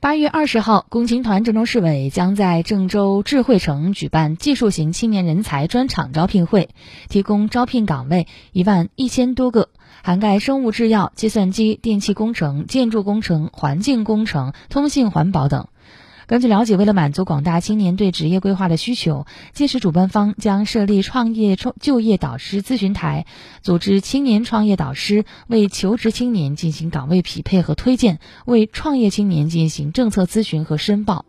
八月二十号，共青团郑州市委将在郑州智慧城举办技术型青年人才专场招聘会，提供招聘岗位一万一千多个，涵盖生物制药、计算机、电气工程、建筑工程、环境工程、通信环保等。根据了解，为了满足广大青年对职业规划的需求，届时主办方将设立创业创就业导师咨询台，组织青年创业导师为求职青年进行岗位匹配和推荐，为创业青年进行政策咨询和申报。